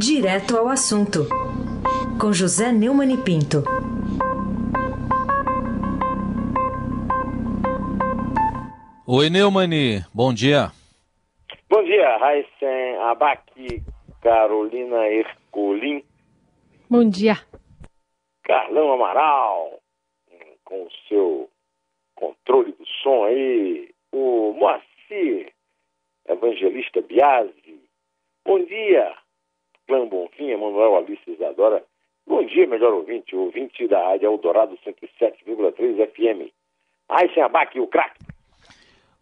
Direto ao assunto, com José Neumann e Pinto. Oi, Neumani, bom dia. Bom dia, Raíssen Abac, Carolina Ercolim. Bom dia. Carlão Amaral, com o seu controle do som aí. O Moacir Evangelista Biasi. Bom dia, Clã Bonfim, Emanuel Alice Isadora. Bom dia, melhor ouvinte, ouvinte da Rádio Eldorado 107,3 FM. Raíssen Abac, o craque.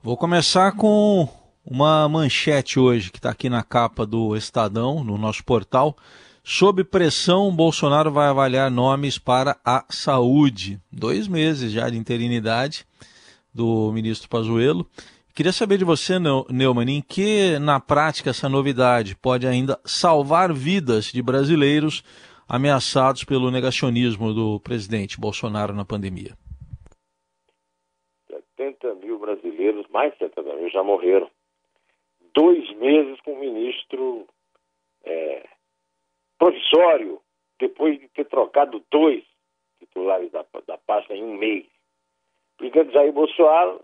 Vou começar com uma manchete hoje que está aqui na capa do Estadão, no nosso portal. Sob pressão, Bolsonaro vai avaliar nomes para a saúde. Dois meses já de interinidade do ministro Pazuello. Queria saber de você, Neumann, em que, na prática, essa novidade pode ainda salvar vidas de brasileiros ameaçados pelo negacionismo do presidente Bolsonaro na pandemia? 70 mil brasileiros, mais de 70 mil, já morreram. Dois meses com o ministro é, provisório, depois de ter trocado dois titulares da, da pasta em um mês. O presidente Jair Bolsonaro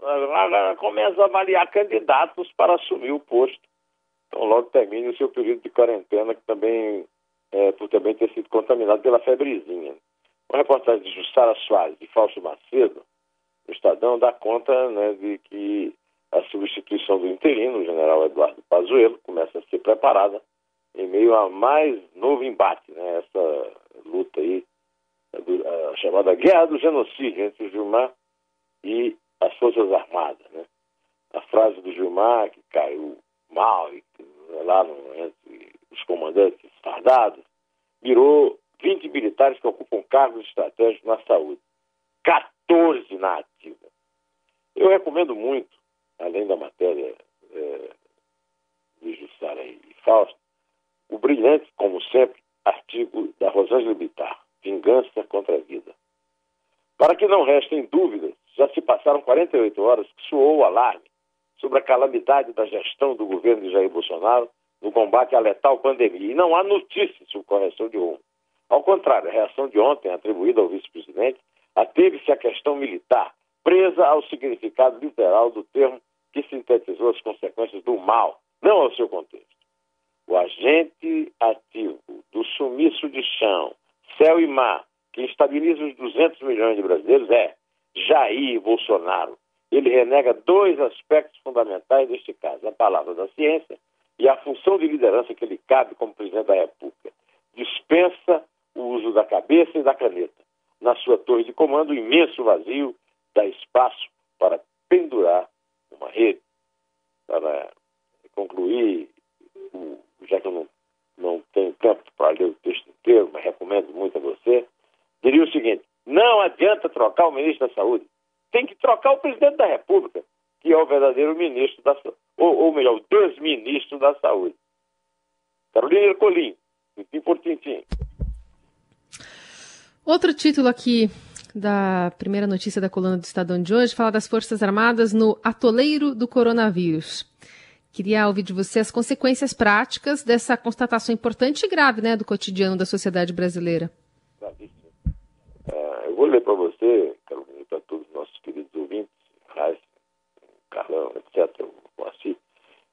começa a avaliar candidatos para assumir o posto. Então, logo termine o seu período de quarentena, que também, é, por também ter sido contaminado pela febrezinha. Uma reportagem de Jussara Soares e Fausto Macedo, no Estadão, dá conta né, de que a substituição do interino, o general Eduardo Pazuello, começa a ser preparada em meio a mais novo embate, né, essa luta aí, a chamada Guerra do Genocídio entre o Gilmar Forças Armadas. Né? A frase do Gilmar, que caiu mal e, né, lá no, entre os comandantes fardados, virou 20 militares que ocupam cargos estratégicos na saúde. 14 na ativa. Eu recomendo muito, além da matéria é, de Jussara e Fausto, o brilhante, como sempre, artigo da Rosângela Bittar, Vingança contra a Vida. Para que não restem dúvidas, passaram 48 horas que soou o alarme sobre a calamidade da gestão do governo de Jair Bolsonaro no combate à letal pandemia. E não há notícias sobre correção de rumo. Ao contrário, a reação de ontem, atribuída ao vice-presidente, ateve-se à questão militar, presa ao significado literal do termo que sintetizou as consequências do mal, não ao seu contexto. O agente ativo do sumiço de chão, céu e mar, que estabiliza os 200 milhões de brasileiros é Jair Bolsonaro. Ele renega dois aspectos fundamentais deste caso: a palavra da ciência e a função de liderança que lhe cabe como presidente da República. Dispensa o uso da cabeça e da caneta. Na sua torre de comando, o imenso vazio dá espaço para pendurar uma rede. Para concluir, já que eu não, não tenho tempo para ler o texto inteiro, mas recomendo muito a você, diria o seguinte: não adianta trocar o ministro da Saúde. Tem que trocar o presidente da República, que é o verdadeiro ministro da Saúde, ou, ou melhor, o desministro da Saúde. Carolina Ercolim, tintim por tintim. Outro título aqui da primeira notícia da coluna do Estadão de hoje fala das Forças Armadas no atoleiro do coronavírus. Queria ouvir de você as consequências práticas dessa constatação importante e grave né, do cotidiano da sociedade brasileira. Uh, eu vou ler para você, Carolina, para todos os nossos queridos ouvintes, Raiz, Carlão, etc., Moacir,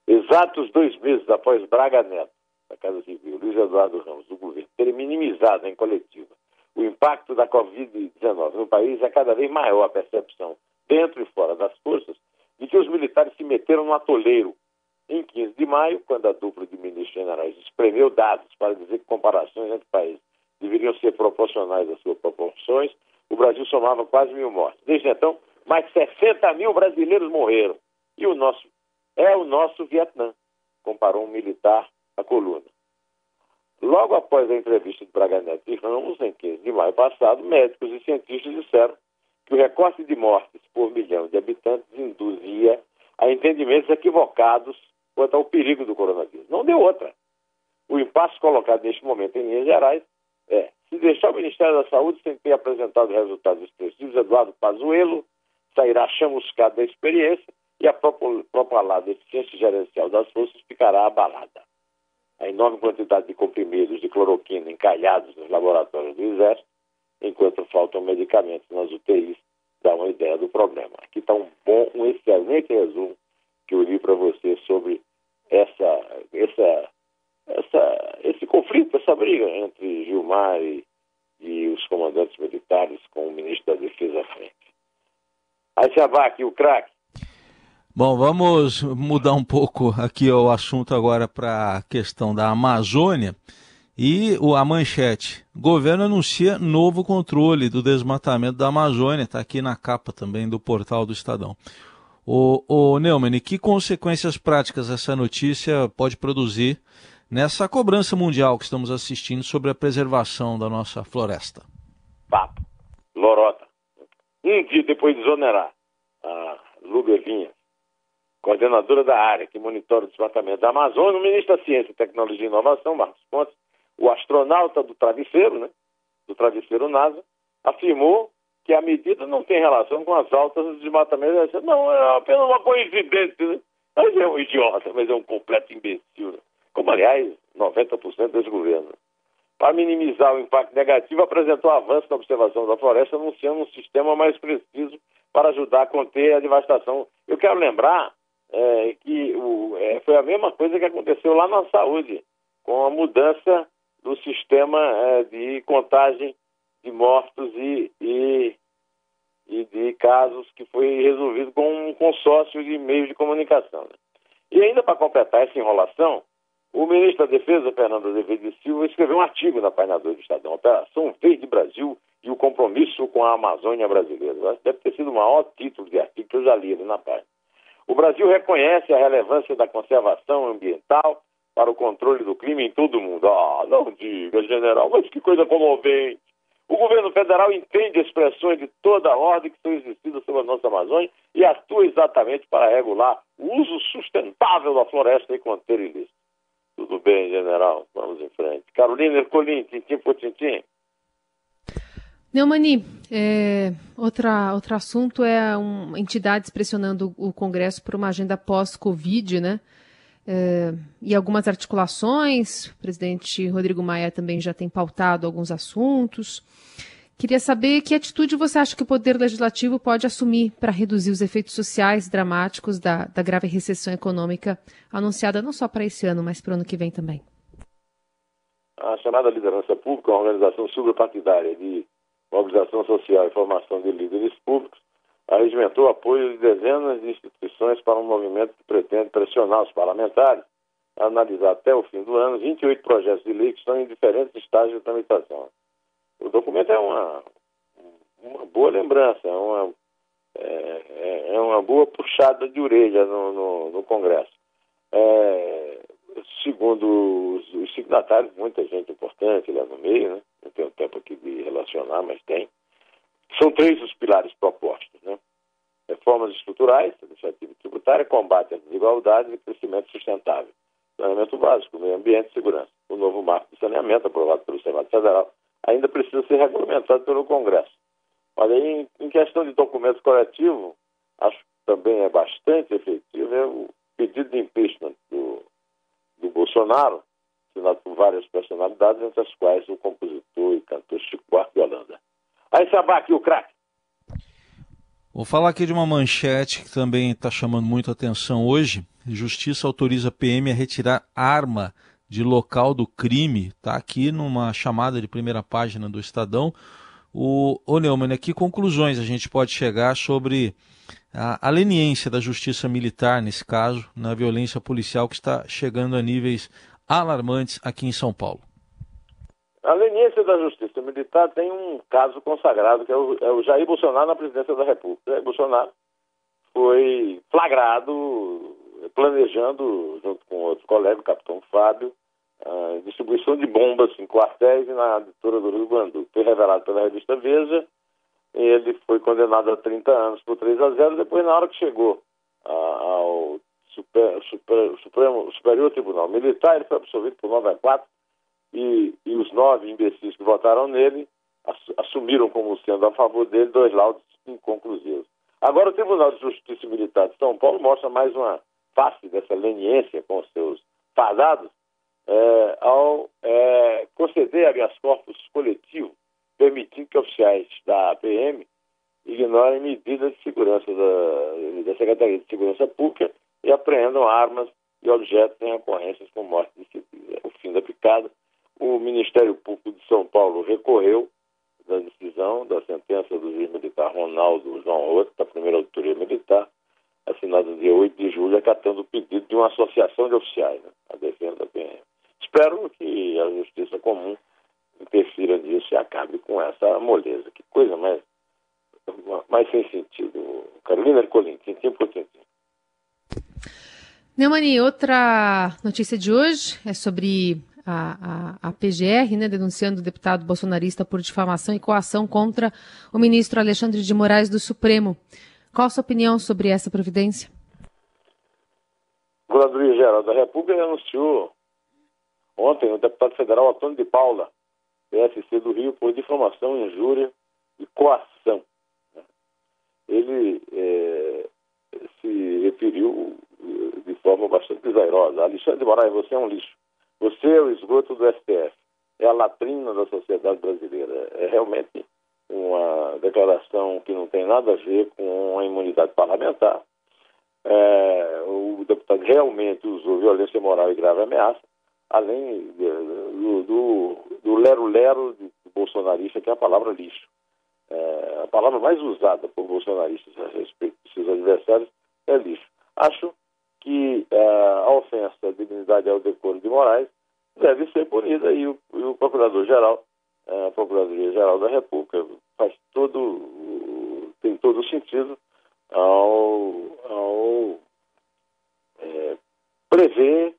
exatos dois meses após Braga Neto, da Casa Civil, Luiz Eduardo Ramos, do governo, ter minimizado em coletiva o impacto da Covid-19 no país, é cada vez maior a percepção, dentro e fora das forças, de que os militares se meteram no atoleiro. Em 15 de maio, quando a dupla de ministros generais espremeu dados para dizer que comparações entre países deveriam ser proporcionais às suas proporções, o Brasil somava quase mil mortes. Desde então, mais de 60 mil brasileiros morreram. E o nosso é o nosso Vietnã, comparou um militar à coluna. Logo após a entrevista de Braga Neto e Ramos, em 15 de maio passado, médicos e cientistas disseram que o recorte de mortes por milhão de habitantes induzia a entendimentos equivocados quanto ao perigo do coronavírus. Não deu outra. O impasse colocado neste momento em linhas gerais é, se deixar o Ministério da Saúde sem ter apresentado resultados expressivos, Eduardo Pazuello sairá chamuscado da experiência e a propalada eficiência gerencial das forças ficará abalada. a enorme quantidade de comprimidos de cloroquina encalhados nos laboratórios do Exército, enquanto faltam medicamentos nas UTIs, dá uma ideia do problema. Aqui está um bom, um excelente resumo que eu li para você sobre essa, essa, essa, esse conflito, essa briga entre Gilmar e, e os comandantes militares com o ministro da Defesa à frente. Aí se aqui o craque. Bom, vamos mudar um pouco aqui o assunto agora para a questão da Amazônia. E a manchete: governo anuncia novo controle do desmatamento da Amazônia. Está aqui na capa também do portal do Estadão. O, o Neumann, que consequências práticas essa notícia pode produzir nessa cobrança mundial que estamos assistindo sobre a preservação da nossa floresta? Papo, lorota. Um dia depois de exonerar a Lubevinha coordenadora da área que monitora o desmatamento da Amazônia, o ministro da Ciência, Tecnologia e Inovação, Marcos Pontes, o astronauta do travesseiro, né, do travesseiro NASA, afirmou que a medida não tem relação com as altas do desmatamento. Não, é apenas uma coincidência. Né? Mas é um idiota, mas é um completo imbecil. Né? Como, aliás, 90% desse governo. Para minimizar o impacto negativo, apresentou avanço na observação da floresta, anunciando um sistema mais preciso para ajudar a conter a devastação. Eu quero lembrar é, que o, é, foi a mesma coisa que aconteceu lá na saúde, com a mudança do sistema é, de contagem de mortos e, e, e, de casos que foi resolvido com um consórcio de meios de comunicação. Né? E ainda para completar essa enrolação, o ministro da Defesa, Fernando Azevedo de Silva, escreveu um artigo na página 2 do Estadão, Operação Verde Brasil e o compromisso com a Amazônia brasileira. Deve ter sido o maior título de artigo que eu já li ali na página. O Brasil reconhece a relevância da conservação ambiental para o controle do crime em todo o mundo. Ah, não diga, general, mas que coisa comovente. O governo federal entende expressões de toda a ordem que são existidas sobre a nossa Amazônia e atua exatamente para regular o uso sustentável da floresta e conter ilícito. Tudo bem, general, vamos em frente. Carolina Ercolim, tintim por tintim. Neumani, é, outra, outro assunto é um, entidades pressionando o Congresso por uma agenda pós-Covid, né? É, e algumas articulações, o presidente Rodrigo Maia também já tem pautado alguns assuntos. Queria saber que atitude você acha que o Poder Legislativo pode assumir para reduzir os efeitos sociais dramáticos da, da grave recessão econômica anunciada não só para esse ano, mas para o ano que vem também. A chamada liderança pública é uma organização subpartidária de mobilização social e formação de líderes públicos, arregimentou apoio de dezenas de instituições para um movimento que pretende pressionar os parlamentares a analisar até o fim do ano 28 projetos de lei que estão em diferentes estágios de tramitação. O documento é uma, uma boa lembrança, é uma, é, é, é uma boa puxada de orelha no, no, no Congresso. É, segundo os, os, signatários, muita gente importante lá no meio, né? não tenho tempo aqui de relacionar, mas tem. São três os pilares propostos, né? Reformas estruturais, administrativa e tributária, combate às desigualdades e crescimento sustentável. Saneamento básico, meio ambiente e segurança. O novo marco de saneamento, aprovado pelo Senado Federal, ainda precisa ser regulamentado pelo Congresso. Mas aí, em questão de documento coletivo, acho que também é bastante efetivo é o pedido de impeachment do, do Bolsonaro, assinado por várias personalidades, entre as quais o compositor e cantor Chico Buarque de Holanda. Aí, Sabá, aqui o craque. Vou falar aqui de uma manchete que também está chamando muito atenção hoje. Justiça autoriza PM a retirar arma de local do crime. Está aqui numa chamada de primeira página do Estadão. O, o Neumann, que conclusões a gente pode chegar sobre a, a leniência da justiça militar, nesse caso, na violência policial que está chegando a níveis alarmantes aqui em São Paulo? A leniência da justiça militar tem um caso consagrado, que é o, é o Jair Bolsonaro na presidência da República. Jair Bolsonaro foi flagrado planejando, junto com outro colega, o capitão Fábio, distribuição de bombas em quartéis e na editora do Rio Grande Foi revelado pela revista Veja. Ele foi condenado a 30 anos por 3 a 0. Depois, na hora que chegou ao super, super, Supremo, Superior Tribunal Militar, ele foi absolvido por 9 a 4 e, e os nove imbecis que votaram nele assumiram como sendo a favor dele dois laudos inconclusivos. Agora, o Tribunal de Justiça Militar de São Paulo mostra mais uma face dessa leniência com os seus fadados, é, ao é, conceder habeas corpus coletivo, permitindo que oficiais da PM ignorem medidas de segurança da, da Secretaria de Segurança Pública e apreendam armas e objetos em ocorrências com morte de civis. O fim da picada. O Ministério Público de São Paulo recorreu da decisão da sentença do juiz militar Ronaldo João Roto, da primeira autoria militar, assinada no dia 8 de julho, acatando o pedido de uma associação de oficiais, né, a defesa da PM. Espero que a justiça comum interfira nisso e acabe com essa moleza. Que coisa mais, mais sem sentido. Carolina Ercolim, tintim por tintim. Neumani, outra notícia de hoje é sobre a, a, a, PGR, né, denunciando o deputado bolsonarista por difamação e coação contra o ministro Alexandre de Moraes do Supremo. Qual a sua opinião sobre essa providência? A Procuradoria Geral da República anunciou ontem o deputado federal Antônio de Paula, PSC do Rio, por difamação, injúria e coação. Né. Ele é, se referiu eh, de forma bastante desairosa. Alexandre de Moraes, você é um lixo. Você é o esgoto do STF. É a latrina da sociedade brasileira. É realmente uma declaração que não tem nada a ver com a imunidade parlamentar. É, o deputado realmente usou violência moral e grave ameaça, além do lero-lero do, do, bolsonarista, que é a palavra lixo. É, a palavra mais usada por bolsonaristas a respeito de seus adversários é lixo. Acho que uh, a ofensa à dignidade ao decoro de Moraes deve ser punida e o, o Procurador-Geral, a Procuradoria-Geral da República faz todo, tem todo o sentido ao, ao é, prever,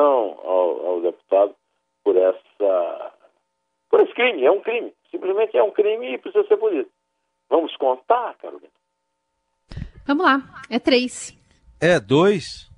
ao, ao deputado por essa por esse crime. É um crime. Simplesmente é um crime e precisa ser punido. Vamos contar, Carolina? Vamos lá, é três. É dois.